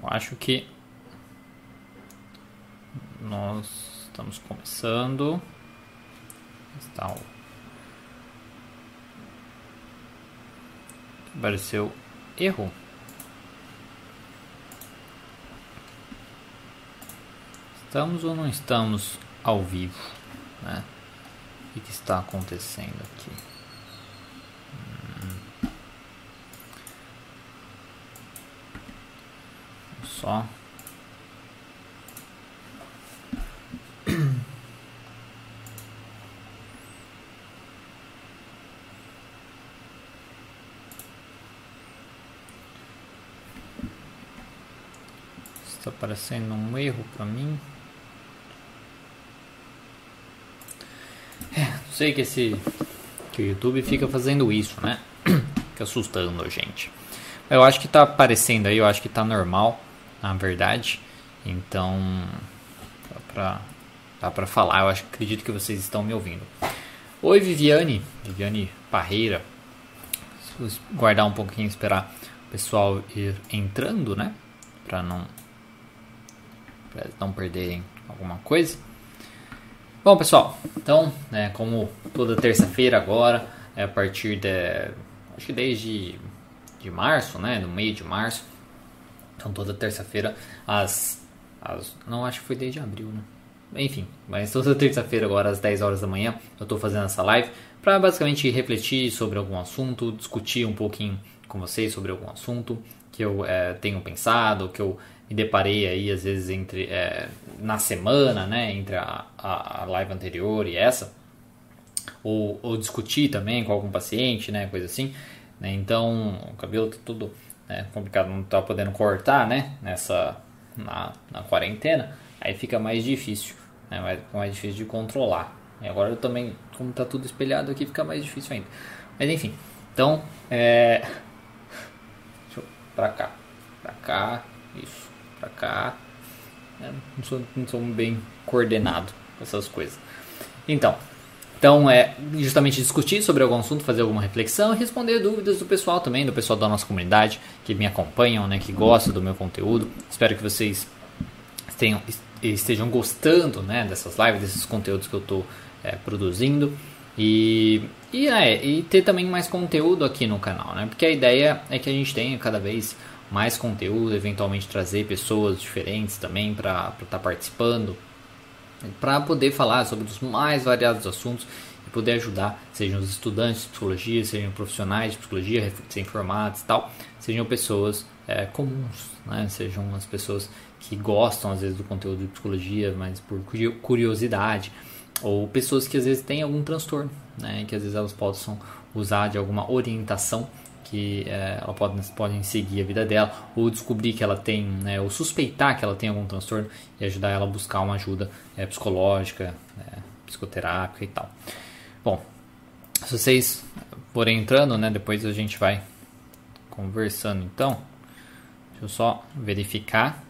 Eu acho que nós estamos começando. Está o apareceu erro. Estamos ou não estamos ao vivo? Né? O que está acontecendo aqui? Está aparecendo um erro para mim. É, sei que esse que o YouTube fica fazendo isso, né? Fica assustando a gente. Eu acho que está aparecendo aí, eu acho que está normal, na verdade. Então, dá pra, dá pra falar, eu acho, acredito que vocês estão me ouvindo. Oi, Viviane, Viviane Parreira. Se guardar um pouquinho, esperar o pessoal ir entrando, né? Para não para não perderem alguma coisa. Bom, pessoal, então, né, como toda terça-feira agora, é a partir de, acho que desde de março, né, no meio de março, então toda terça-feira às, às, não acho que foi desde abril, né? Enfim, mas toda terça-feira agora às 10 horas da manhã eu estou fazendo essa live para basicamente refletir sobre algum assunto, discutir um pouquinho com vocês sobre algum assunto que eu é, tenho pensado, que eu me deparei aí às vezes entre é, na semana, né, entre a, a, live anterior e essa, ou, ou discutir também com algum paciente, né, coisa assim. Né, então o cabelo tá tudo né, complicado, não tá podendo cortar, né, nessa na, na quarentena, aí fica mais difícil, né, mais, mais difícil de controlar. E agora também, como tá tudo espelhado aqui, fica mais difícil ainda. Mas enfim, então é, deixa eu, pra cá, pra cá, isso para cá. Né? Não, sou, não sou bem coordenado com essas coisas. Então, então é justamente discutir sobre algum assunto, fazer alguma reflexão e responder dúvidas do pessoal também, do pessoal da nossa comunidade que me acompanham, né, que gostam do meu conteúdo. Espero que vocês tenham, estejam gostando né, dessas lives, desses conteúdos que eu estou é, produzindo. E, e, é, e ter também mais conteúdo aqui no canal, né? Porque a ideia é que a gente tenha cada vez mais conteúdo, eventualmente trazer pessoas diferentes também para estar tá participando, para poder falar sobre os mais variados assuntos e poder ajudar, sejam os estudantes de psicologia, sejam profissionais de psicologia, recém-formados e tal, sejam pessoas é, comuns, né? sejam as pessoas que gostam às vezes do conteúdo de psicologia, mas por curiosidade, ou pessoas que às vezes têm algum transtorno, né? que às vezes elas possam usar de alguma orientação que é, ela pode, podem seguir a vida dela ou descobrir que ela tem, né, ou suspeitar que ela tem algum transtorno e ajudar ela a buscar uma ajuda é, psicológica, é, psicoterápica e tal. Bom, se vocês forem entrando, né, depois a gente vai conversando então. Deixa eu só verificar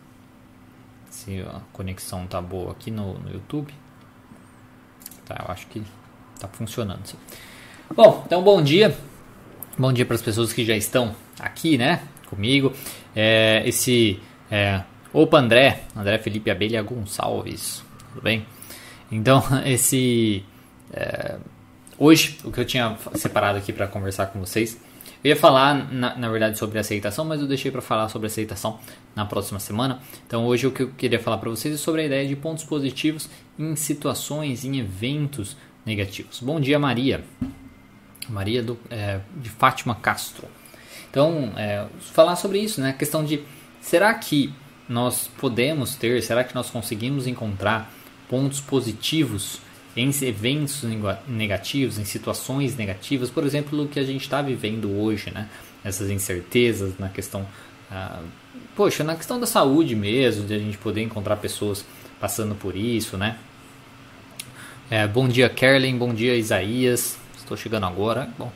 se a conexão tá boa aqui no, no YouTube. Tá, eu acho que tá funcionando. Sim. Bom, então bom dia. Bom dia para as pessoas que já estão aqui, né, comigo. É, esse é, opa André, André Felipe Abelha Gonçalves, tudo bem? Então esse é, hoje o que eu tinha separado aqui para conversar com vocês, eu ia falar na, na verdade sobre aceitação, mas eu deixei para falar sobre aceitação na próxima semana. Então hoje o que eu queria falar para vocês é sobre a ideia de pontos positivos em situações, em eventos negativos. Bom dia Maria. Maria do, é, de Fátima Castro. Então, é, falar sobre isso, né? A questão de será que nós podemos ter, será que nós conseguimos encontrar pontos positivos em eventos negativos, em situações negativas, por exemplo, o que a gente está vivendo hoje, né? Essas incertezas na questão, ah, poxa, na questão da saúde mesmo, de a gente poder encontrar pessoas passando por isso, né? É, bom dia, Kerlin, bom dia, Isaías, estou chegando agora. Bom,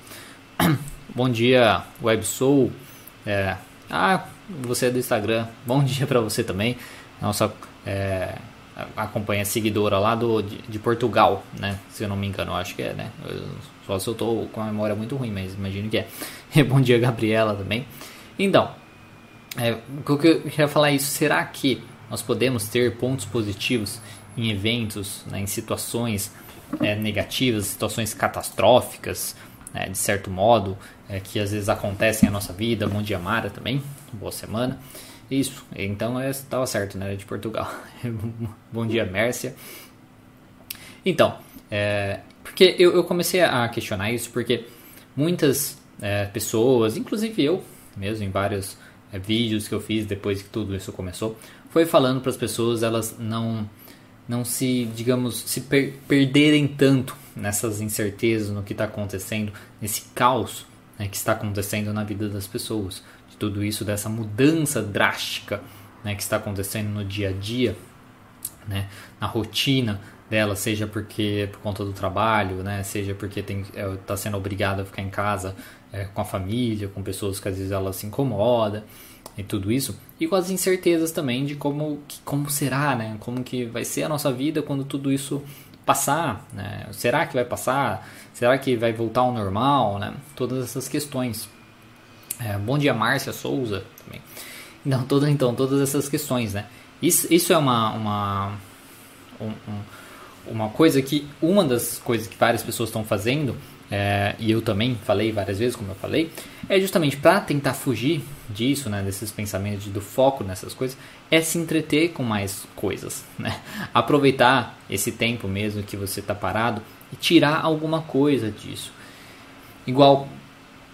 bom dia, WebSoul. É, ah, você é do Instagram. Bom dia para você também. Nossa é, acompanha seguidora lá do, de, de, Portugal, né? Se eu não me engano, acho que é, né? Eu, só se eu tô com a memória muito ruim, mas imagino que é. bom dia, Gabriela também. Então, é, o que eu queria falar é isso. Será que nós podemos ter pontos positivos em eventos, né, em situações é, negativas, situações catastróficas, né, de certo modo, é, que às vezes acontecem na nossa vida. Bom dia, Mara, também. Boa semana. Isso, então estava certo, né? De Portugal. Bom dia, Mércia. Então, é, porque eu, eu, comecei a questionar isso porque muitas é, pessoas, inclusive eu mesmo, em vários é, vídeos que eu fiz depois que tudo isso começou, foi falando para as pessoas elas não não se, digamos, se per perderem tanto nessas incertezas no que está acontecendo, nesse caos né, que está acontecendo na vida das pessoas, de tudo isso, dessa mudança drástica né, que está acontecendo no dia a dia, né, na rotina dela, seja porque por conta do trabalho, né, seja porque está é, tá sendo obrigada a ficar em casa é, com a família, com pessoas que às vezes ela se incomoda e tudo isso, e com as incertezas também de como, como será, né, como que vai ser a nossa vida quando tudo isso passar, né? Será que vai passar? Será que vai voltar ao normal, né? Todas essas questões. É, bom dia, Márcia Souza também. Então, todo, então, todas essas questões, né? Isso, isso é uma, uma, um, um, uma coisa que uma das coisas que várias pessoas estão fazendo é, e eu também falei várias vezes, como eu falei, é justamente para tentar fugir disso, né, desses pensamentos, do foco nessas coisas, é se entreter com mais coisas, né? Aproveitar esse tempo mesmo que você está parado e tirar alguma coisa disso. Igual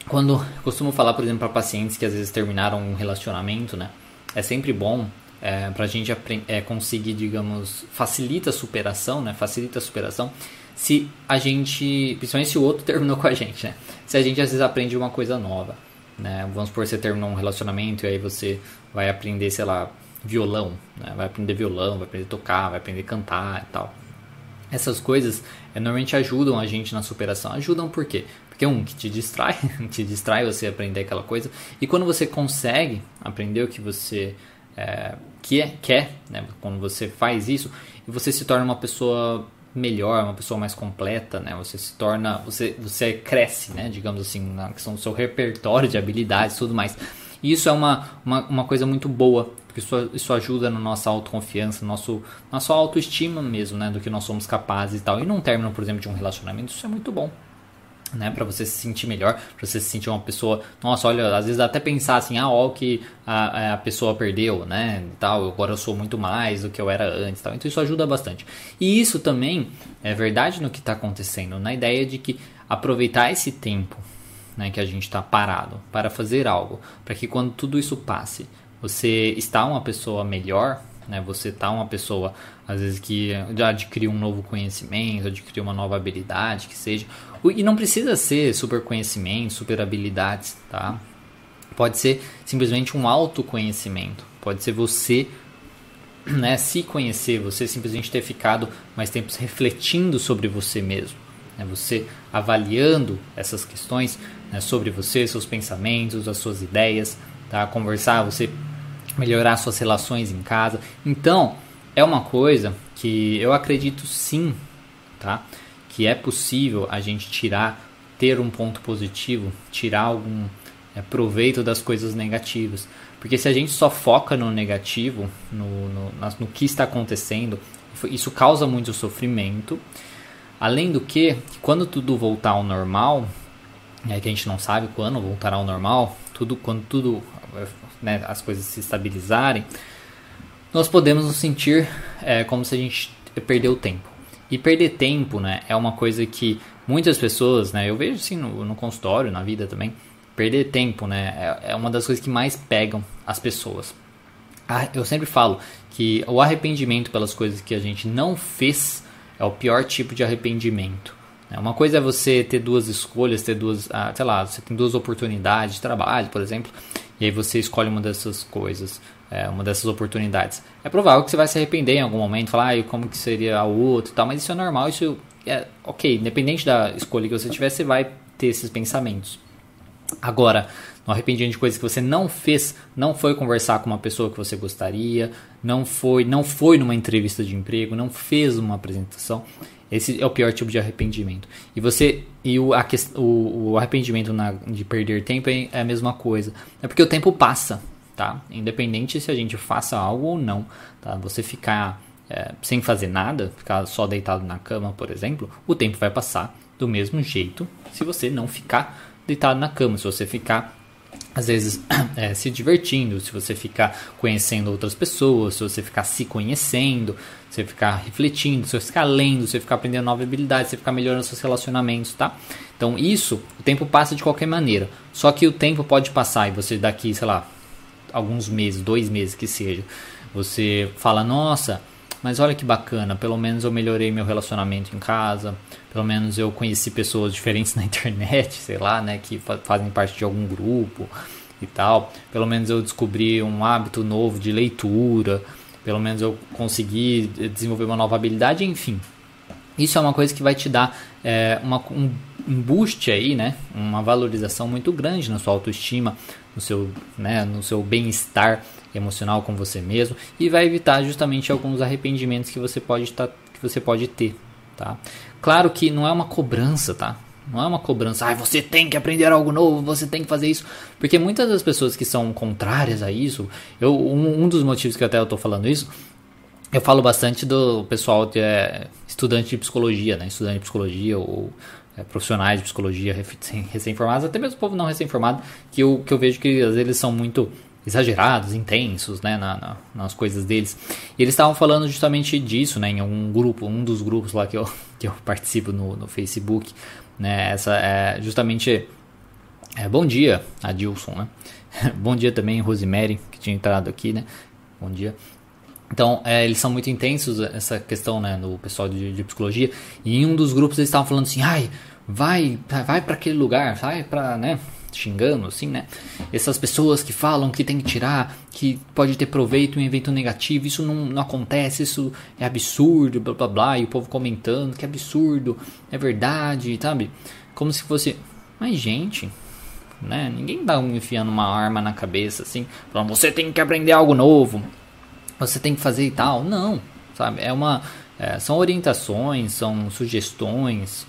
quando costumo falar, por exemplo, para pacientes que às vezes terminaram um relacionamento, né? É sempre bom é, para a gente é, conseguir, digamos, facilita a superação, né? Facilita a superação se a gente, principalmente se o outro terminou com a gente, né? Se a gente às vezes aprende uma coisa nova, né? Vamos supor, você terminou um relacionamento e aí você vai aprender, sei lá, violão, né? Vai aprender violão, vai aprender a tocar, vai aprender a cantar e tal. Essas coisas é, normalmente ajudam a gente na superação. Ajudam por quê? Porque um, que te distrai, te distrai você aprender aquela coisa. E quando você consegue aprender o que você é, que é, quer, né? quando você faz isso, você se torna uma pessoa melhor, uma pessoa mais completa, né? Você se torna, você, você cresce, né? Digamos assim, na questão do seu repertório de habilidades e tudo mais. E isso é uma, uma, uma, coisa muito boa, porque isso, isso ajuda na nossa autoconfiança, no nosso, nossa autoestima mesmo, né? Do que nós somos capazes e tal. E num término, por exemplo, de um relacionamento, isso é muito bom né, para você se sentir melhor, para você se sentir uma pessoa, nossa, olha, às vezes até pensar assim, ah, ó, o que a, a pessoa perdeu, né, tal, agora eu sou muito mais do que eu era antes, tal. Então isso ajuda bastante. E isso também é verdade no que está acontecendo, na ideia de que aproveitar esse tempo, né, que a gente está parado para fazer algo, para que quando tudo isso passe, você está uma pessoa melhor, né? Você tá uma pessoa, às vezes, que adquiriu um novo conhecimento, adquiriu uma nova habilidade, que seja. E não precisa ser super conhecimento, super habilidades, tá? Pode ser simplesmente um autoconhecimento. Pode ser você né, se conhecer, você simplesmente ter ficado mais tempos refletindo sobre você mesmo. Né, você avaliando essas questões né, sobre você, seus pensamentos, as suas ideias, tá? conversar, você melhorar suas relações em casa. Então, é uma coisa que eu acredito sim, tá? Que é possível a gente tirar, ter um ponto positivo, tirar algum é, proveito das coisas negativas. Porque se a gente só foca no negativo, no, no, no que está acontecendo, isso causa muito sofrimento. Além do que, quando tudo voltar ao normal, é que a gente não sabe quando voltará ao normal, tudo quando tudo né, as coisas se estabilizarem, nós podemos nos sentir é, como se a gente perdeu tempo. E perder tempo né, é uma coisa que muitas pessoas, né, eu vejo assim no, no consultório, na vida também, perder tempo né, é, é uma das coisas que mais pegam as pessoas. Eu sempre falo que o arrependimento pelas coisas que a gente não fez é o pior tipo de arrependimento. Né. Uma coisa é você ter duas escolhas, ter duas, ah, sei lá, você tem duas oportunidades de trabalho, por exemplo, e aí você escolhe uma dessas coisas, é, uma dessas oportunidades. É provável que você vai se arrepender em algum momento, falar ah, como que seria a outra e tal, mas isso é normal, isso é ok, independente da escolha que você tiver, você vai ter esses pensamentos. Agora, no arrependimento de coisas que você não fez, não foi conversar com uma pessoa que você gostaria, não foi, não foi numa entrevista de emprego, não fez uma apresentação. Esse é o pior tipo de arrependimento. E você e o, a, o, o arrependimento na, de perder tempo é, é a mesma coisa. É porque o tempo passa. tá? Independente se a gente faça algo ou não, tá? Você ficar é, sem fazer nada, ficar só deitado na cama, por exemplo, o tempo vai passar do mesmo jeito se você não ficar deitado na cama, se você ficar às vezes é, se divertindo, se você ficar conhecendo outras pessoas, se você ficar se conhecendo, você ficar refletindo, você ficar lendo, você ficar aprendendo novas habilidades, você ficar melhorando seus relacionamentos, tá? Então isso, o tempo passa de qualquer maneira. Só que o tempo pode passar e você daqui, sei lá, alguns meses, dois meses que seja, você fala, nossa, mas olha que bacana, pelo menos eu melhorei meu relacionamento em casa, pelo menos eu conheci pessoas diferentes na internet, sei lá, né, que fazem parte de algum grupo e tal. Pelo menos eu descobri um hábito novo de leitura, pelo menos eu consegui desenvolver uma nova habilidade, enfim. Isso é uma coisa que vai te dar é, uma, um, um boost aí, né? Uma valorização muito grande na sua autoestima, no seu, né, no seu bem-estar emocional com você mesmo e vai evitar justamente alguns arrependimentos que você pode tá, que você pode ter, tá? Claro que não é uma cobrança, tá? Não é uma cobrança, ah, você tem que aprender algo novo, você tem que fazer isso. Porque muitas das pessoas que são contrárias a isso, eu, um, um dos motivos que até eu tô falando isso, eu falo bastante do pessoal que é estudante de psicologia, né? Estudante de psicologia ou é, profissionais de psicologia recém-formados, até mesmo o povo não recém-formado, que eu, que eu vejo que às vezes eles são muito exagerados, intensos, né, na, na, nas coisas deles. E eles estavam falando justamente disso, né, em um grupo, um dos grupos lá que eu, que eu participo no, no Facebook, né, essa é justamente é, bom dia, Adilson, né? bom dia também, Rosemary, que tinha entrado aqui, né? Bom dia. Então, é, eles são muito intensos, essa questão, né, no pessoal de, de, psicologia. E em um dos grupos eles estavam falando assim, ai, vai, vai para aquele lugar, vai para, né, xingando, assim, né? Essas pessoas que falam que tem que tirar, que pode ter proveito em um evento negativo, isso não, não acontece, isso é absurdo, blá blá blá, e o povo comentando que é absurdo, é verdade, sabe? Como se fosse, mas gente, né? Ninguém um enfiando uma arma na cabeça assim, falando você tem que aprender algo novo, você tem que fazer e tal. Não, sabe? É uma, é, são orientações, são sugestões,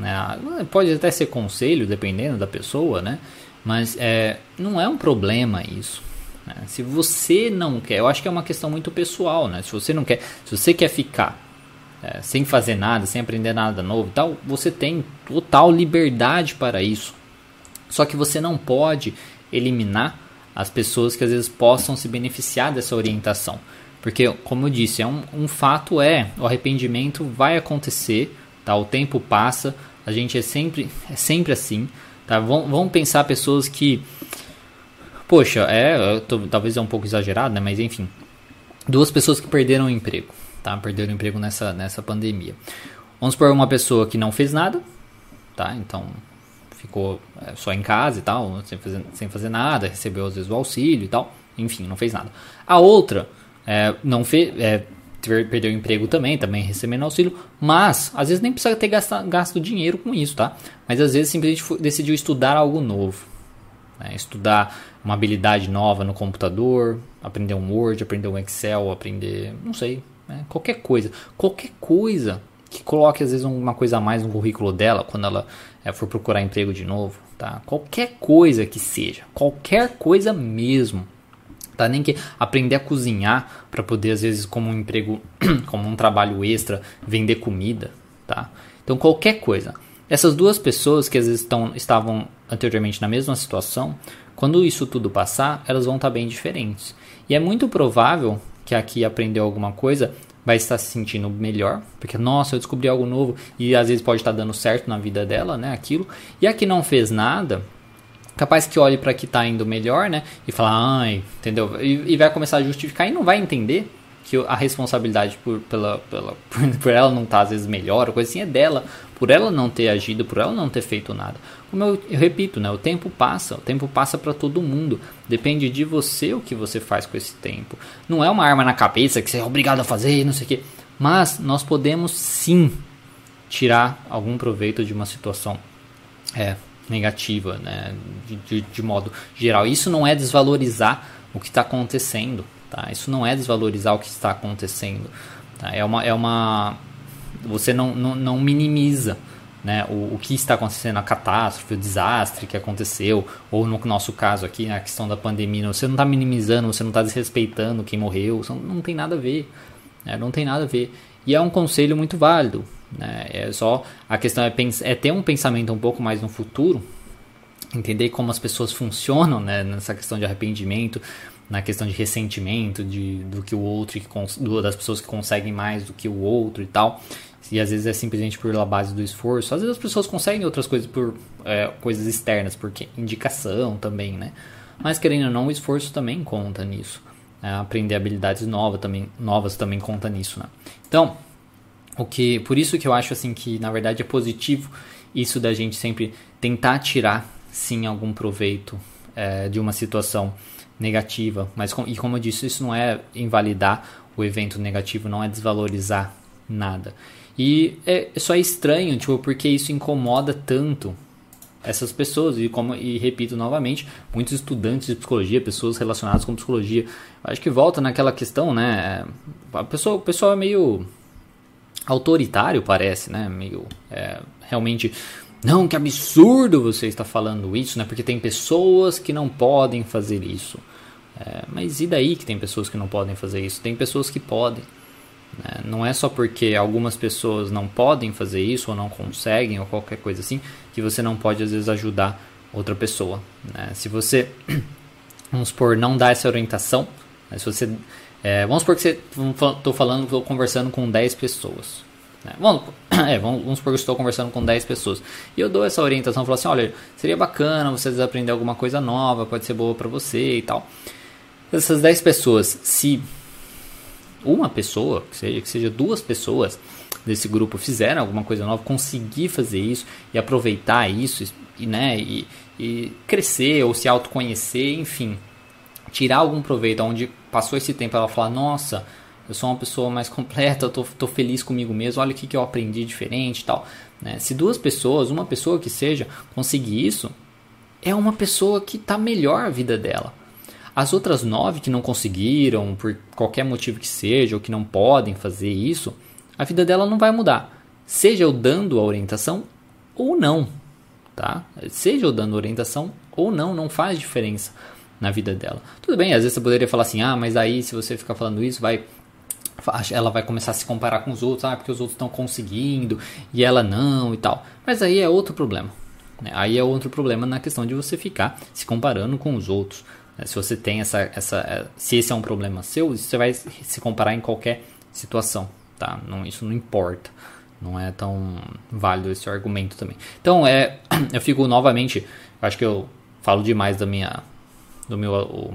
né? Pode até ser conselho, dependendo da pessoa, né? Mas é, não é um problema isso. Né? Se você não quer, eu acho que é uma questão muito pessoal, né? Se você não quer, se você quer ficar é, sem fazer nada, sem aprender nada novo tal, você tem total liberdade para isso. Só que você não pode eliminar as pessoas que às vezes possam se beneficiar dessa orientação. Porque, como eu disse, é um, um fato é, o arrependimento vai acontecer, tá? o tempo passa, a gente é sempre, é sempre assim. Tá? Vamos pensar pessoas que. Poxa, é, tô, talvez é um pouco exagerado, né? Mas enfim. Duas pessoas que perderam o emprego. Tá? Perderam o emprego nessa, nessa pandemia. Vamos por uma pessoa que não fez nada. Tá? Então ficou é, só em casa e tal, sem fazer, sem fazer nada, recebeu às vezes o auxílio e tal, enfim, não fez nada. A outra é, não fez, é, perdeu o emprego também, também recebendo auxílio, mas às vezes nem precisa ter gasto, gasto dinheiro com isso, tá? Mas às vezes simplesmente decidiu estudar algo novo, né? estudar uma habilidade nova no computador, aprender um Word, aprender um Excel, aprender, não sei, né? qualquer coisa, qualquer coisa que coloque às vezes uma coisa a mais no currículo dela quando ela é, for procurar emprego de novo, tá? Qualquer coisa que seja, qualquer coisa mesmo tá? Nem que aprender a cozinhar para poder às vezes como um emprego, como um trabalho extra, vender comida, tá? Então qualquer coisa. Essas duas pessoas que às vezes estão, estavam anteriormente na mesma situação, quando isso tudo passar, elas vão estar tá bem diferentes. E é muito provável que aqui aprendeu alguma coisa vai estar se sentindo melhor, porque nossa, eu descobri algo novo e às vezes pode estar dando certo na vida dela, né, aquilo. E a que não fez nada, capaz que olhe para que está indo melhor, né? E fala, ai, entendeu? E, e, vai começar a justificar e não vai entender que a responsabilidade por, pela, pela, por, ela não estar tá, às vezes melhor, ou coisa assim, é dela, por ela não ter agido, por ela não ter feito nada. Como eu, eu repito, né? O tempo passa, o tempo passa para todo mundo. Depende de você o que você faz com esse tempo. Não é uma arma na cabeça que você é obrigado a fazer, não sei o quê. Mas nós podemos sim tirar algum proveito de uma situação é, negativa, né? De, de, de, modo geral. Isso não é desvalorizar o que está acontecendo, tá? Isso não é desvalorizar o que está acontecendo. Tá? É uma, é uma, você não, não, não minimiza né, o, o, que está acontecendo, a catástrofe, o desastre que aconteceu, ou no nosso caso aqui, a questão da pandemia, você não está minimizando, você não está desrespeitando quem morreu, não tem nada a ver, né, não tem nada a ver. E é um conselho muito válido, né, é só a questão é, é ter um pensamento um pouco mais no futuro, entender como as pessoas funcionam né, nessa questão de arrependimento, na questão de ressentimento de, do que o outro, do, das pessoas que conseguem mais do que o outro e tal. E às vezes é simplesmente por base do esforço. Às vezes as pessoas conseguem outras coisas por é, coisas externas, porque indicação também, né? Mas querendo ou não, o esforço também conta nisso. É, aprender habilidades novas também, novas também conta nisso, né? Então, o que, por isso que eu acho assim que na verdade é positivo isso da gente sempre tentar tirar sim algum proveito é, de uma situação negativa. Mas e como eu disse, isso não é invalidar o evento negativo, não é desvalorizar nada. E é, só é estranho, tipo, porque isso incomoda tanto essas pessoas e como e repito novamente, muitos estudantes de psicologia, pessoas relacionadas com psicologia, acho que volta naquela questão, né? A pessoa, o pessoal é meio autoritário, parece, né? Meio é, realmente não, que absurdo você está falando isso, né? Porque tem pessoas que não podem fazer isso. É, mas e daí que tem pessoas que não podem fazer isso? Tem pessoas que podem. Né? Não é só porque algumas pessoas não podem fazer isso ou não conseguem ou qualquer coisa assim que você não pode às vezes ajudar outra pessoa. Né? Se você, vamos supor, não dá essa orientação, né? se você, é, vamos supor que você, estou falando, estou conversando com 10 pessoas. Né? Vamos, é, vamos, vamos supor que estou conversando com 10 pessoas. E eu dou essa orientação, falo assim, olha, seria bacana vocês aprender alguma coisa nova, pode ser boa para você e tal. Essas 10 pessoas, se uma pessoa, que seja, que seja duas pessoas desse grupo fizeram alguma coisa nova, conseguir fazer isso e aproveitar isso e, né, e, e crescer ou se autoconhecer, enfim, tirar algum proveito onde passou esse tempo ela falar, nossa, eu sou uma pessoa mais completa, eu tô, tô feliz comigo mesmo, olha o que, que eu aprendi diferente tal. Né? Se duas pessoas, uma pessoa que seja, conseguir isso, é uma pessoa que está melhor a vida dela. As outras nove que não conseguiram, por qualquer motivo que seja, ou que não podem fazer isso, a vida dela não vai mudar. Seja eu dando a orientação ou não, tá? Seja eu dando orientação ou não, não faz diferença na vida dela. Tudo bem, às vezes você poderia falar assim, ah, mas aí se você ficar falando isso, vai ela vai começar a se comparar com os outros, ah, porque os outros estão conseguindo e ela não e tal. Mas aí é outro problema. Né? Aí é outro problema na questão de você ficar se comparando com os outros. Né? Se você tem essa, essa, é, se esse é um problema seu, você vai se comparar em qualquer situação, tá? Não, isso não importa. Não é tão válido esse argumento também. Então, é, eu fico novamente, acho que eu falo demais da minha, do meu,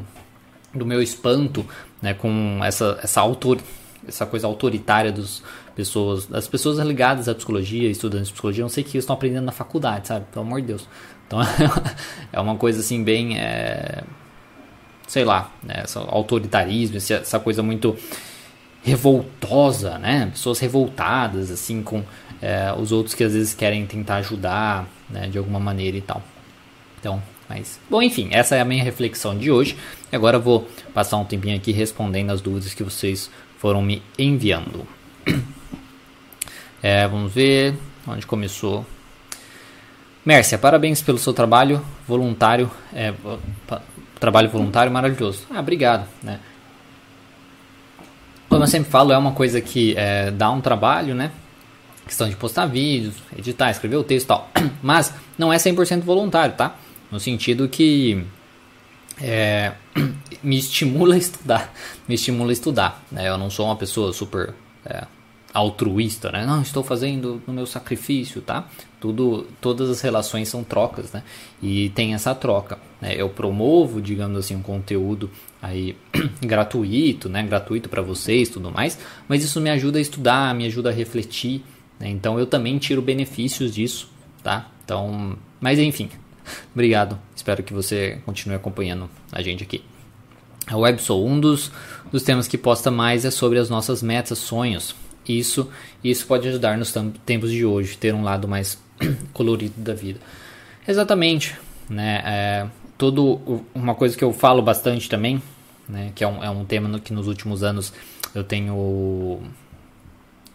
do meu espanto, né, com essa, essa autor essa coisa autoritária dos pessoas, das pessoas ligadas à psicologia, estudantes de psicologia, não sei que estão aprendendo na faculdade, sabe? Pelo amor de Deus. Então é uma coisa assim bem, é, sei lá, né? Autoritarismo, essa coisa muito revoltosa, né? Pessoas revoltadas assim com é, os outros que às vezes querem tentar ajudar, né? De alguma maneira e tal. Então, mas, bom, enfim, essa é a minha reflexão de hoje. Agora eu vou passar um tempinho aqui respondendo as dúvidas que vocês foram me enviando. É, vamos ver onde começou. Mércia, parabéns pelo seu trabalho voluntário. É, trabalho voluntário maravilhoso. Ah, obrigado. Né? Como eu sempre falo, é uma coisa que é, dá um trabalho, né? Questão de postar vídeos, editar, escrever o texto e tal. Mas não é 100% voluntário, tá? No sentido que é, me estimula a estudar, me estimula a estudar. Né? Eu não sou uma pessoa super é, altruísta, né? Não, estou fazendo no meu sacrifício, tá? Tudo, todas as relações são trocas, né? E tem essa troca. Né? Eu promovo, digamos assim, um conteúdo aí gratuito, né? Gratuito para vocês, tudo mais. Mas isso me ajuda a estudar, me ajuda a refletir. Né? Então eu também tiro benefícios disso, tá? Então, mas enfim, Obrigado. Espero que você continue acompanhando a gente aqui. A Websoul, um dos, dos temas que posta mais é sobre as nossas metas, sonhos. Isso, isso pode ajudar nos tempos de hoje, ter um lado mais colorido da vida. Exatamente. Né? É, todo, uma coisa que eu falo bastante também, né? que é um, é um tema no, que nos últimos anos eu tenho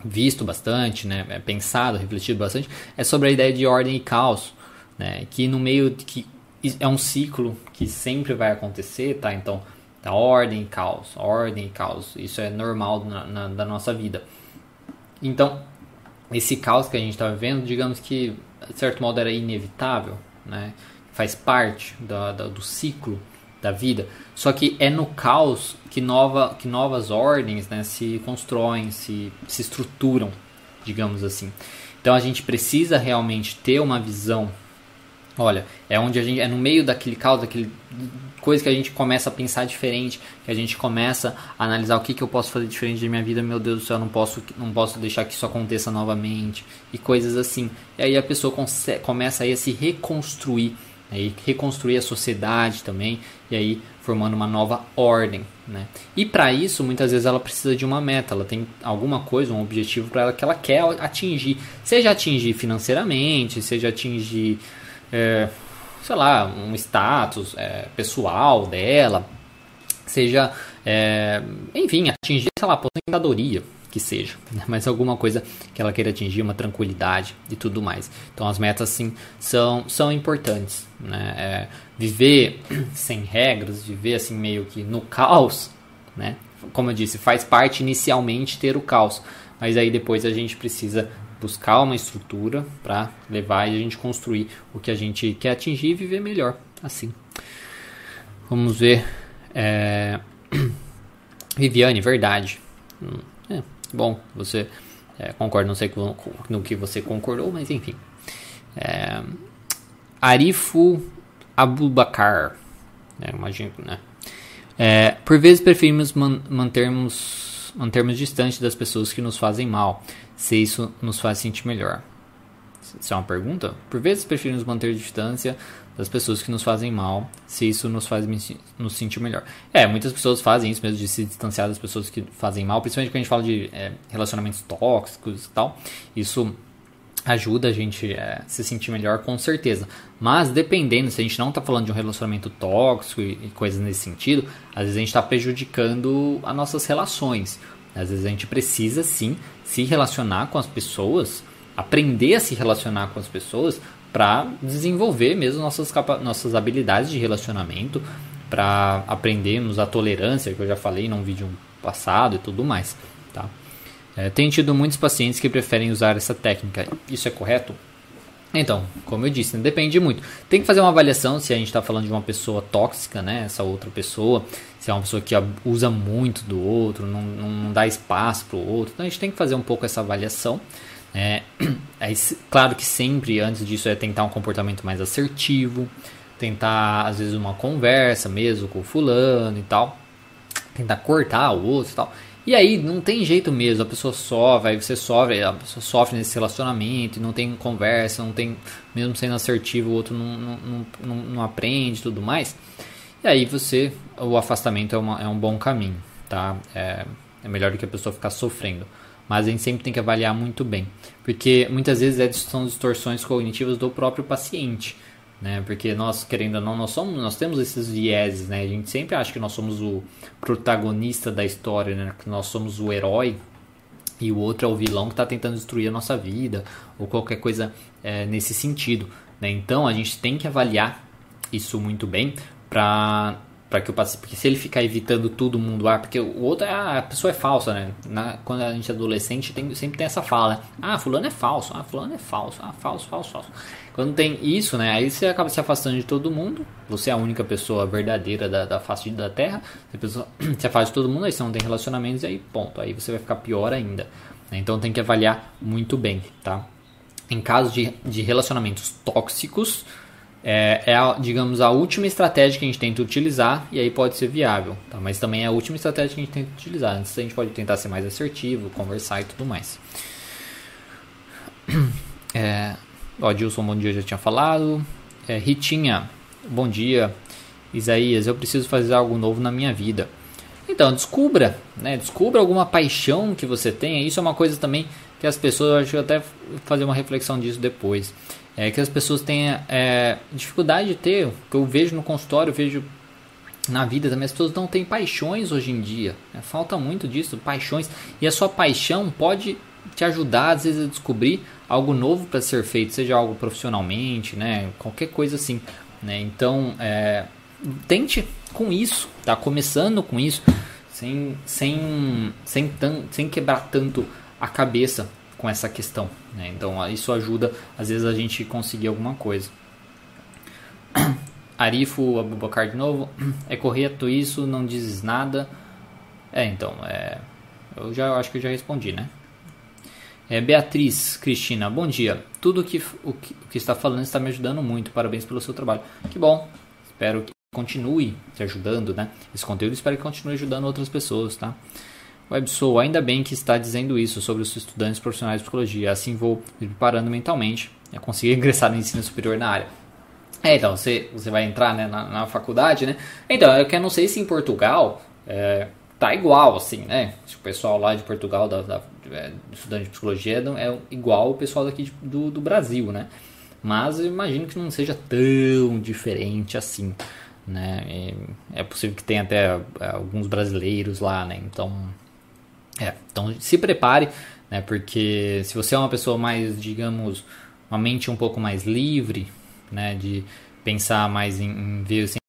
visto bastante, né, é pensado, refletido bastante, é sobre a ideia de ordem e caos, né, que no meio que é um ciclo que sempre vai acontecer, tá? Então, tá ordem caos, ordem caos, isso é normal na, na da nossa vida. Então, esse caos que a gente está vivendo, digamos que de certo modo era inevitável, né? Faz parte da, da, do ciclo da vida. Só que é no caos que, nova, que novas ordens né, se constroem, se, se estruturam, digamos assim. Então a gente precisa realmente ter uma visão. Olha, é onde a gente é no meio daquele caos, daquele coisa que a gente começa a pensar diferente, que a gente começa a analisar o que, que eu posso fazer diferente da minha vida, meu Deus do céu, não posso, não posso deixar que isso aconteça novamente e coisas assim. E aí a pessoa começa aí a se reconstruir aí reconstruir a sociedade também e aí formando uma nova ordem, né? E para isso muitas vezes ela precisa de uma meta, ela tem alguma coisa, um objetivo para ela que ela quer atingir, seja atingir financeiramente, seja atingir, é, sei lá, um status é, pessoal dela, seja, é, enfim, atingir, sei lá, aposentadoria, que seja, né? mas alguma coisa que ela queira atingir, uma tranquilidade e tudo mais. Então as metas sim são, são importantes. Né? É, viver sem regras, viver assim meio que no caos, né? como eu disse, faz parte inicialmente ter o caos, mas aí depois a gente precisa buscar uma estrutura para levar e a gente construir o que a gente quer atingir e viver melhor assim. Vamos ver. É... Viviane, verdade. Hum, é, Bom, você é, concorda, não sei no que você concordou, mas enfim. É, Arifu Abubakar, né, imagino, né? É, por vezes preferimos man mantermos, mantermos distante das pessoas que nos fazem mal, se isso nos faz sentir melhor. Isso é uma pergunta? Por vezes preferimos manter distância das pessoas que nos fazem mal, se isso nos faz nos sentir melhor. É, muitas pessoas fazem isso mesmo, de se distanciar das pessoas que fazem mal, principalmente quando a gente fala de é, relacionamentos tóxicos e tal. Isso ajuda a gente é, se sentir melhor com certeza. Mas dependendo, se a gente não está falando de um relacionamento tóxico e, e coisas nesse sentido, às vezes a gente está prejudicando as nossas relações. Às vezes a gente precisa sim se relacionar com as pessoas, aprender a se relacionar com as pessoas para desenvolver mesmo nossas, nossas habilidades de relacionamento, para aprendermos a tolerância, que eu já falei num vídeo passado e tudo mais. Tá? É, tido muitos pacientes que preferem usar essa técnica. Isso é correto? Então, como eu disse, depende muito. Tem que fazer uma avaliação se a gente está falando de uma pessoa tóxica, né? Essa outra pessoa, se é uma pessoa que usa muito do outro, não, não dá espaço para o outro. Então a gente tem que fazer um pouco essa avaliação. É, é, claro que sempre antes disso é tentar um comportamento mais assertivo, tentar às vezes uma conversa mesmo com o fulano e tal, tentar cortar o outro e tal. E aí não tem jeito mesmo, a pessoa sofre, aí você sofre, a pessoa sofre nesse relacionamento, não tem conversa, não tem, mesmo sendo assertivo, o outro não, não, não, não aprende tudo mais. E aí você, o afastamento é, uma, é um bom caminho, tá? É, é melhor do que a pessoa ficar sofrendo mas a gente sempre tem que avaliar muito bem, porque muitas vezes é, são distorções cognitivas do próprio paciente, né? Porque nós querendo ou não, nós somos, nós temos esses vieses, né? A gente sempre acha que nós somos o protagonista da história, né? Que nós somos o herói e o outro é o vilão que está tentando destruir a nossa vida ou qualquer coisa é, nesse sentido, né? Então a gente tem que avaliar isso muito bem para para que o paciente, porque se ele ficar evitando todo mundo, ah, porque o outro é a pessoa é falsa, né? Na, quando a gente é adolescente, tem, sempre tem essa fala, né? ah, fulano é falso, ah, fulano é falso, ah, falso, falso, falso. Quando tem isso, né? Aí você acaba se afastando de todo mundo. Você é a única pessoa verdadeira da, da face da Terra. Você pessoa, se afasta de todo mundo, aí você não tem relacionamentos e aí ponto. Aí você vai ficar pior ainda. Então tem que avaliar muito bem, tá? Em caso de, de relacionamentos tóxicos, é, é a, digamos, a última estratégia que a gente tenta utilizar e aí pode ser viável, tá? mas também é a última estratégia que a gente tenta utilizar. Antes a gente pode tentar ser mais assertivo, conversar e tudo mais. É, ó, Dilson, bom dia, já tinha falado. É, Ritinha, bom dia. Isaías, eu preciso fazer algo novo na minha vida. Então, descubra, né? Descubra alguma paixão que você tenha. Isso é uma coisa também que as pessoas, eu acho que até fazer uma reflexão disso depois é que as pessoas têm é, dificuldade de ter, que eu vejo no consultório, eu vejo na vida também, as pessoas não têm paixões hoje em dia. Né? Falta muito disso, paixões. E a sua paixão pode te ajudar às vezes a descobrir algo novo para ser feito, seja algo profissionalmente, né? Qualquer coisa assim, né? Então, é, tente com isso, tá? Começando com isso, sem, sem, sem, tan, sem quebrar tanto a cabeça com essa questão, né? Então, isso ajuda às vezes a gente conseguir alguma coisa. Arifo Abubacar de novo, é correto isso, não dizes nada. É, então, é, eu já eu acho que eu já respondi, né? É, Beatriz Cristina, bom dia. Tudo que, o, que, o que está falando está me ajudando muito. Parabéns pelo seu trabalho. Que bom. Espero que continue te ajudando, né? Esse conteúdo espero que continue ajudando outras pessoas, tá? WebSoul, ainda bem que está dizendo isso sobre os estudantes profissionais de psicologia. Assim vou me preparando mentalmente a conseguir ingressar no ensino superior na área. É, então, você, você vai entrar né, na, na faculdade, né? Então, eu quero não sei se em Portugal é, tá igual, assim, né? O pessoal lá de Portugal, da, da é, estudante de psicologia, é igual o pessoal daqui de, do, do Brasil, né? Mas eu imagino que não seja tão diferente assim, né? E é possível que tenha até é, alguns brasileiros lá, né? Então, é, então se prepare, né? Porque se você é uma pessoa mais, digamos, uma mente um pouco mais livre, né? De pensar mais em, em ver assim,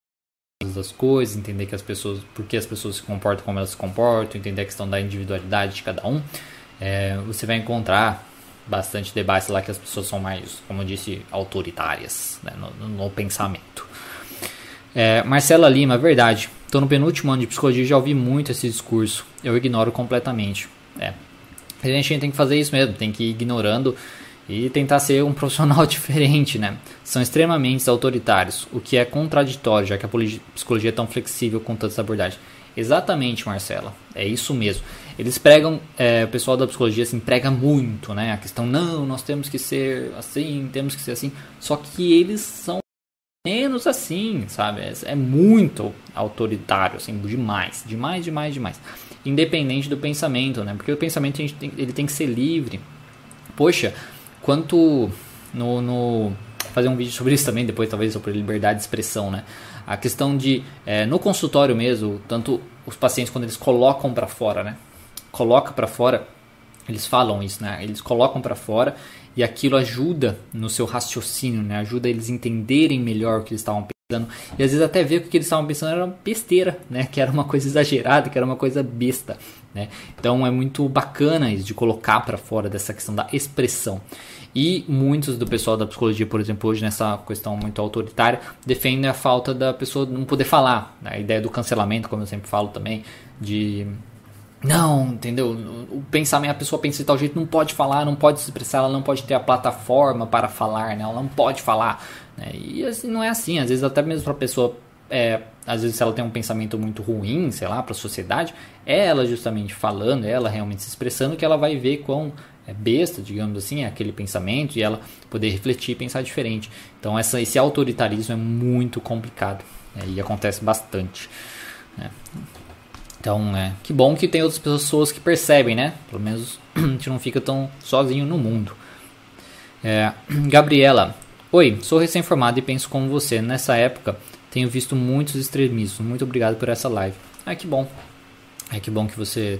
das coisas, entender que as pessoas, por que as pessoas se comportam como elas se comportam, entender a questão da individualidade de cada um, é, você vai encontrar bastante debate lá que as pessoas são mais, como eu disse, autoritárias né, no, no, pensamento. É, Marcela Lima, verdade. Estou no penúltimo ano de psicologia já ouvi muito esse discurso. Eu ignoro completamente. É. A gente tem que fazer isso mesmo, tem que ir ignorando e tentar ser um profissional diferente, né? São extremamente autoritários, o que é contraditório, já que a psicologia é tão flexível com tantas abordagens. Exatamente, Marcela, é isso mesmo. Eles pregam, é, o pessoal da psicologia assim, prega muito, né? A questão, não, nós temos que ser assim, temos que ser assim. Só que eles são menos assim, sabe? É, é muito autoritário, assim, demais, demais, demais, demais. Independente do pensamento, né? Porque o pensamento tem, ele tem que ser livre. Poxa, quanto no, no fazer um vídeo sobre isso também depois talvez sobre liberdade de expressão né? A questão de é, no consultório mesmo tanto os pacientes quando eles colocam para fora né? Coloca para fora eles falam isso né? Eles colocam para fora e aquilo ajuda no seu raciocínio né? Ajuda eles entenderem melhor o que eles estavam e às vezes até ver que o que eles estavam pensando era besteira né que era uma coisa exagerada que era uma coisa besta né? Então é muito bacana isso de colocar para fora dessa questão da expressão. E muitos do pessoal da psicologia, por exemplo, hoje nessa questão muito autoritária, defendem a falta da pessoa não poder falar. Né? A ideia do cancelamento, como eu sempre falo também, de não, entendeu? O pensamento, a pessoa pensa de tal jeito, não pode falar, não pode se expressar, ela não pode ter a plataforma para falar, né? Ela não pode falar. Né? E assim, não é assim. Às vezes até mesmo para a pessoa é, às vezes se ela tem um pensamento muito ruim, sei lá, para a sociedade, é ela justamente falando, é ela realmente se expressando que ela vai ver quão é besta, digamos assim, é aquele pensamento e ela poder refletir e pensar diferente. Então essa, esse autoritarismo é muito complicado né, e acontece bastante. Né. Então, é, que bom que tem outras pessoas que percebem, né? Pelo menos a gente não fica tão sozinho no mundo. É, Gabriela, oi, sou recém-formada e penso como você. Nessa época, tenho visto muitos extremismos. Muito obrigado por essa live. Ah, que bom. É que bom que você.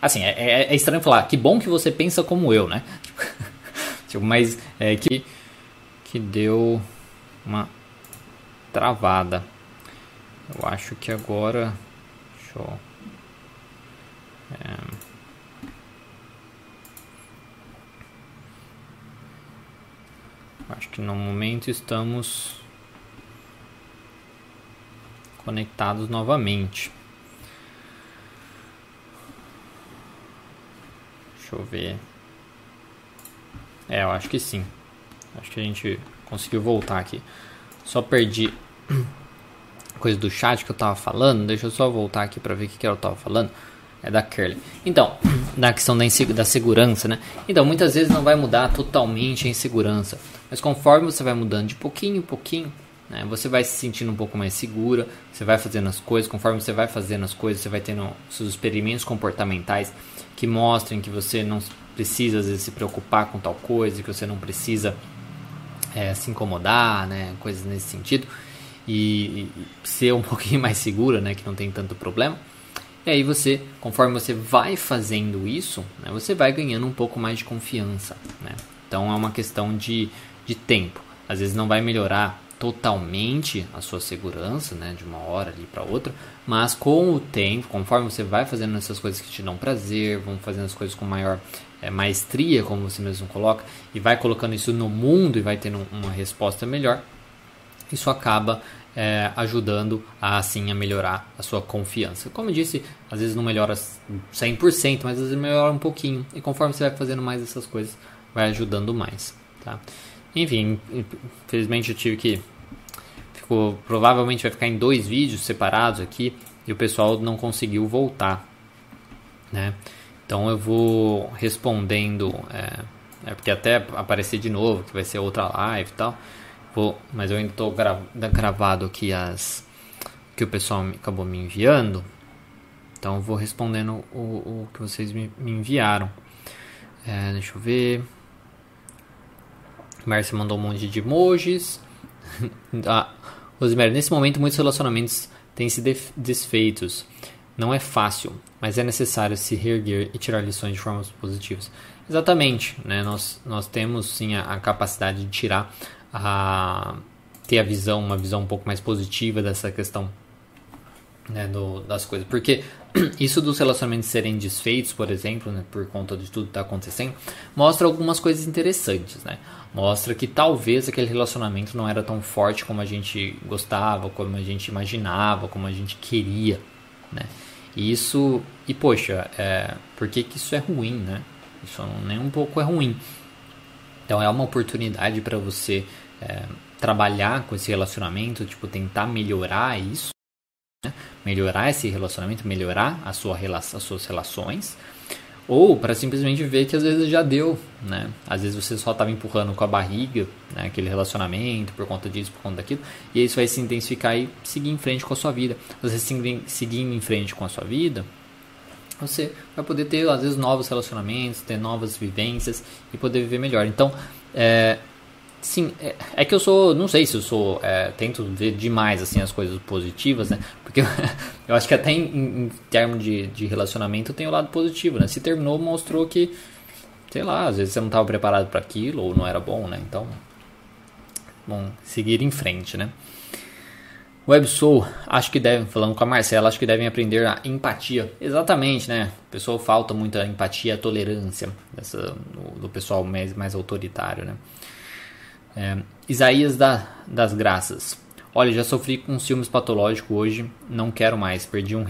Assim, é, é, é estranho falar, que bom que você pensa como eu, né? tipo, mas é que, que deu uma travada. Eu acho que agora. Deixa eu. É, acho que no momento estamos conectados novamente. Deixa eu ver. É, eu acho que sim. Acho que a gente conseguiu voltar aqui. Só perdi coisa do chat que eu tava falando. Deixa eu só voltar aqui para ver o que, que eu tava falando. É da Curly. Então, da questão da, da segurança, né? Então, muitas vezes não vai mudar totalmente a insegurança. Mas conforme você vai mudando de pouquinho em pouquinho, né? Você vai se sentindo um pouco mais segura, você vai fazendo as coisas, conforme você vai fazendo as coisas, você vai tendo seus experimentos comportamentais que mostrem que você não precisa às vezes se preocupar com tal coisa, que você não precisa é, se incomodar, né? coisas nesse sentido, e, e, ser um pouquinho mais segura, né? que não tem tanto problema. E aí você, conforme você vai fazendo isso, né, você vai ganhando um pouco mais de confiança. Né? Então é uma questão de, de tempo. Às vezes não vai melhorar totalmente a sua segurança, né, de uma hora ali para outra, mas com o tempo, conforme você vai fazendo essas coisas que te dão prazer, vão fazendo as coisas com maior é, maestria, como você mesmo coloca, e vai colocando isso no mundo e vai tendo uma resposta melhor, isso acaba é, ajudando a, assim a melhorar a sua confiança. Como eu disse, às vezes não melhora 100%, mas às vezes melhora um pouquinho. E conforme você vai fazendo mais essas coisas, vai ajudando mais. Tá? Enfim, infelizmente eu tive que. Ficou, provavelmente vai ficar em dois vídeos separados aqui e o pessoal não conseguiu voltar. Né? Então eu vou respondendo. É, é porque até aparecer de novo, que vai ser outra live e tal. Vou, mas eu ainda estou gra, gravado aqui as que o pessoal acabou me enviando. Então eu vou respondendo o, o que vocês me, me enviaram. É, deixa eu ver. Márcia mandou um monte de emojis. ah, nesse momento muitos relacionamentos têm se desfeitos. Não é fácil, mas é necessário se reerguer e tirar lições de formas positivas. Exatamente, né? nós, nós temos sim a, a capacidade de tirar, a, ter a visão, uma visão um pouco mais positiva dessa questão né, do, das coisas. Porque isso dos relacionamentos serem desfeitos, por exemplo, né, por conta de tudo que está acontecendo, mostra algumas coisas interessantes. Né? Mostra que talvez aquele relacionamento não era tão forte como a gente gostava, como a gente imaginava, como a gente queria. Né? E isso, e poxa, é, por que, que isso é ruim? Né? Isso nem um pouco é ruim. Então é uma oportunidade para você é, trabalhar com esse relacionamento, tipo, tentar melhorar isso né? melhorar esse relacionamento, melhorar a sua as suas relações, ou para simplesmente ver que às vezes já deu, né? Às vezes você só estava empurrando com a barriga, né? aquele relacionamento por conta disso, por conta daquilo, e isso vai se intensificar e seguir em frente com a sua vida. Você seguindo em frente com a sua vida, você vai poder ter às vezes novos relacionamentos, ter novas vivências e poder viver melhor. Então, é, Sim, é, é, que eu sou, não sei se eu sou, é, tento ver demais assim as coisas positivas, né? Porque eu acho que até em, em termos de, de relacionamento tem o lado positivo, né? Se terminou, mostrou que, sei lá, às vezes você não estava preparado para aquilo ou não era bom, né? Então, bom, seguir em frente, né? WebSoul, acho que devem, falando com a Marcela, acho que devem aprender a empatia. Exatamente, né? O pessoal falta muita empatia, tolerância dessa, do, do pessoal mais, mais autoritário, né? É, Isaías da, das Graças. Olha, já sofri com ciúmes patológico hoje, não quero mais. Perdi um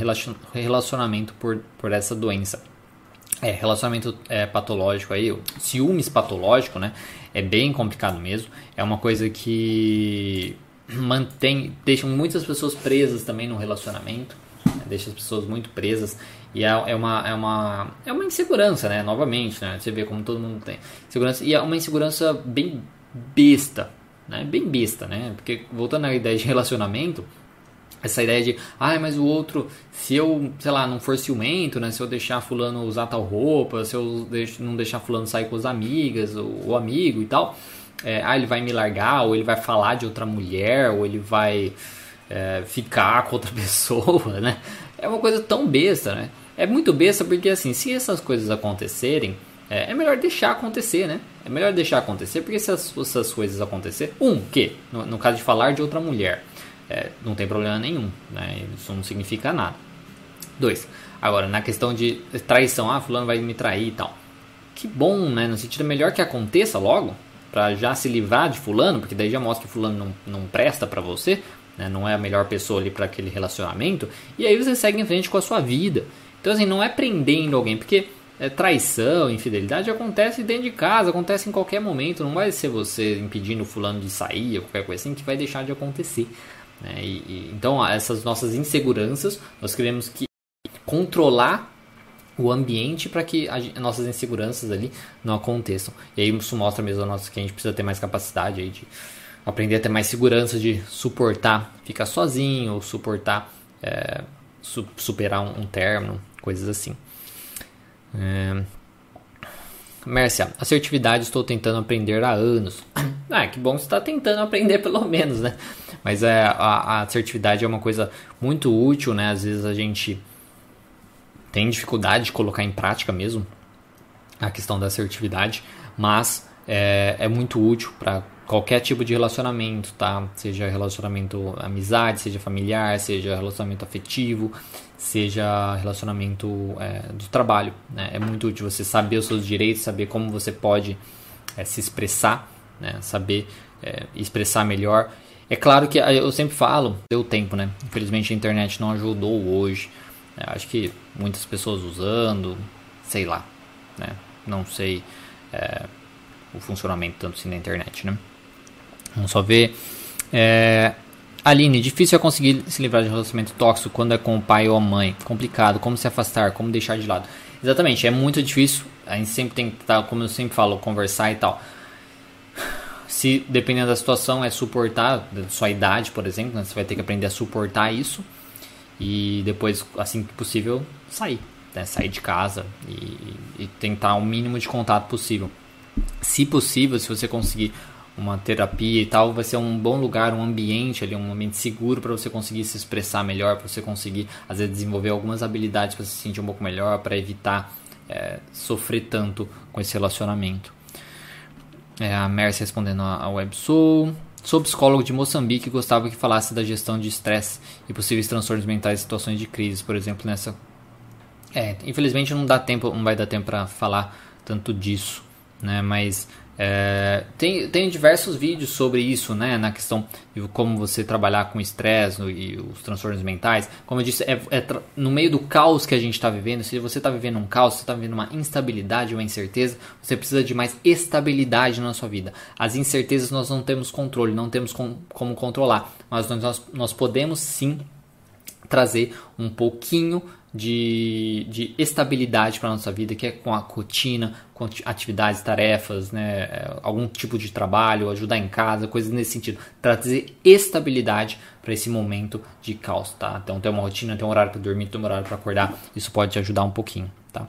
relacionamento por, por essa doença. É, relacionamento é, patológico aí, ciúmes patológico, né? É bem complicado mesmo. É uma coisa que mantém, deixa muitas pessoas presas também no relacionamento. Né? Deixa as pessoas muito presas. E é, é, uma, é, uma, é uma insegurança, né? Novamente, né? Você vê como todo mundo tem. Segurança, e é uma insegurança bem besta, né? Bem besta, né? Porque voltando à ideia de relacionamento, essa ideia de, ah, mas o outro, se eu, sei lá, não for ciumento, né? Se eu deixar fulano usar tal roupa, se eu não deixar fulano sair com as amigas, o, amigo e tal, é, ah, ele vai me largar, ou ele vai falar de outra mulher, ou ele vai é, ficar com outra pessoa, né? É uma coisa tão besta, né? É muito besta porque, assim, se essas coisas acontecerem, é, é melhor deixar acontecer, né? É melhor deixar acontecer, porque se as, essas coisas acontecer, um, que no, no, caso de falar de outra mulher, é, não tem problema nenhum, né? Isso não significa nada. Dois, agora na questão de traição, ah, fulano vai me trair e tal. Que bom, né? No sentido melhor que aconteça logo, para já se livrar de fulano, porque daí já mostra que fulano não, não presta para você, né? não é a melhor pessoa ali para aquele relacionamento, e aí você segue em frente com a sua vida. Então assim, não é prendendo alguém, porque é, traição, infidelidade acontece dentro de casa, acontece em qualquer momento. Não vai ser você impedindo o fulano de sair ou qualquer coisa assim que vai deixar de acontecer. Né? E, e, então, essas nossas inseguranças, nós queremos que controlar o ambiente para que as nossas inseguranças ali não aconteçam. E aí isso mostra mesmo a nossa, que a gente precisa ter mais capacidade aí de aprender a ter mais segurança de suportar ficar sozinho ou suportar é, su superar um, um término, coisas assim. É... Mércia, assertividade estou tentando aprender há anos. Ah, que bom que você está tentando aprender pelo menos, né? Mas é, a, a, assertividade é uma coisa muito útil, né? Às vezes a gente tem dificuldade de colocar em prática mesmo a questão da assertividade, mas é, é muito útil para qualquer tipo de relacionamento, tá? Seja relacionamento amizade, seja familiar, seja relacionamento afetivo, seja relacionamento é, do trabalho. Né? É muito útil você saber os seus direitos, saber como você pode é, se expressar, né? saber é, expressar melhor. É claro que eu sempre falo, deu tempo, né? Infelizmente a internet não ajudou hoje. Né? Acho que muitas pessoas usando, sei lá, né? Não sei é, o funcionamento tanto assim da internet, né? Vamos só ver. É, Aline, difícil é conseguir se livrar de um relacionamento tóxico quando é com o pai ou a mãe. Complicado. Como se afastar? Como deixar de lado? Exatamente, é muito difícil. A gente sempre tem que estar, como eu sempre falo, conversar e tal. Se dependendo da situação é suportar, da sua idade, por exemplo, né? você vai ter que aprender a suportar isso e depois, assim que possível, sair. Né? Sair de casa e, e tentar o mínimo de contato possível. Se possível, se você conseguir uma terapia e tal, vai ser um bom lugar, um ambiente ali, um ambiente seguro para você conseguir se expressar melhor, para você conseguir às vezes desenvolver algumas habilidades para se sentir um pouco melhor, para evitar é, sofrer tanto com esse relacionamento. É, a Mercy respondendo a WebSoul. Sou psicólogo de Moçambique e gostava que falasse da gestão de estresse e possíveis transtornos mentais em situações de crise, por exemplo, nessa. É, infelizmente não dá tempo, não vai dar tempo para falar tanto disso, né? Mas é, tem, tem diversos vídeos sobre isso, né? Na questão de como você trabalhar com estresse e os transtornos mentais. Como eu disse, é, é no meio do caos que a gente está vivendo, se você está vivendo um caos, você está vivendo uma instabilidade, uma incerteza, você precisa de mais estabilidade na sua vida. As incertezas nós não temos controle, não temos com, como controlar, mas nós, nós podemos sim trazer um pouquinho de, de estabilidade para a nossa vida, que é com a rotina, com atividades, tarefas, né, é, algum tipo de trabalho, ajudar em casa, coisas nesse sentido. Trazer estabilidade para esse momento de caos, tá? Então, ter uma rotina, ter um horário para dormir, ter um horário para acordar, isso pode te ajudar um pouquinho, tá?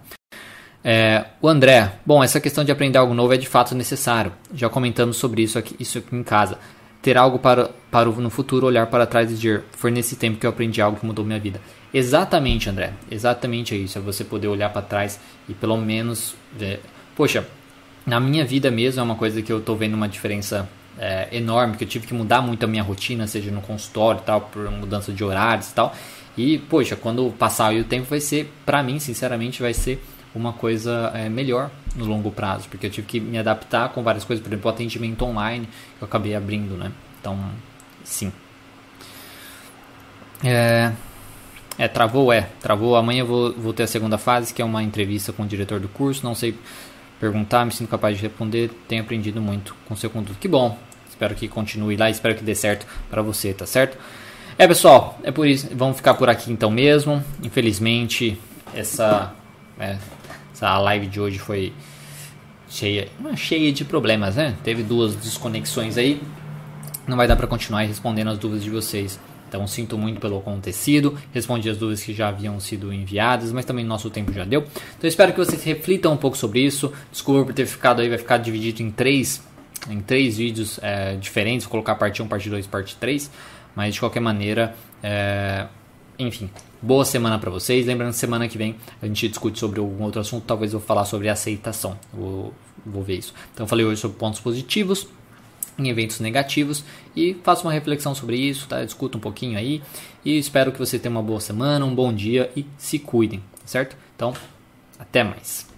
É, o André, bom, essa questão de aprender algo novo é de fato necessário. Já comentamos sobre isso aqui, isso aqui em casa ter algo para, para no futuro olhar para trás e dizer: foi nesse tempo que eu aprendi algo que mudou minha vida. Exatamente, André. Exatamente é isso. É você poder olhar para trás e pelo menos ver. Poxa, na minha vida mesmo é uma coisa que eu estou vendo uma diferença é, enorme, que eu tive que mudar muito a minha rotina, seja no consultório e tal, por mudança de horários e tal. E, poxa, quando passar o tempo vai ser, para mim, sinceramente, vai ser uma coisa é, melhor no longo prazo, porque eu tive que me adaptar com várias coisas, por exemplo, o atendimento online que eu acabei abrindo, né? Então, sim. É, é, travou, é, travou. Amanhã eu vou, vou ter a segunda fase, que é uma entrevista com o diretor do curso. Não sei perguntar, me sinto capaz de responder. Tenho aprendido muito com seu conteúdo. Que bom. Espero que continue lá, espero que dê certo para você, tá certo? É, pessoal, é por isso. Vamos ficar por aqui então mesmo. Infelizmente, essa é, essa live de hoje foi cheia, cheia de problemas, né? Teve duas desconexões aí. Não vai dar para continuar respondendo as dúvidas de vocês. Então sinto muito pelo acontecido, respondi as dúvidas que já haviam sido enviadas, mas também nosso tempo já deu. Então espero que vocês reflitam um pouco sobre isso. Desculpa por ter ficado aí, vai ficar dividido em três, em três vídeos é, diferentes. Vou colocar parte 1, parte 2, parte 3. Mas de qualquer maneira, é, enfim, boa semana para vocês. Lembrando, semana que vem a gente discute sobre algum outro assunto. Talvez eu vou falar sobre aceitação. Vou, vou ver isso. Então, falei hoje sobre pontos positivos em eventos negativos e faço uma reflexão sobre isso, tá? Discuta um pouquinho aí e espero que você tenha uma boa semana, um bom dia e se cuidem, certo? Então, até mais.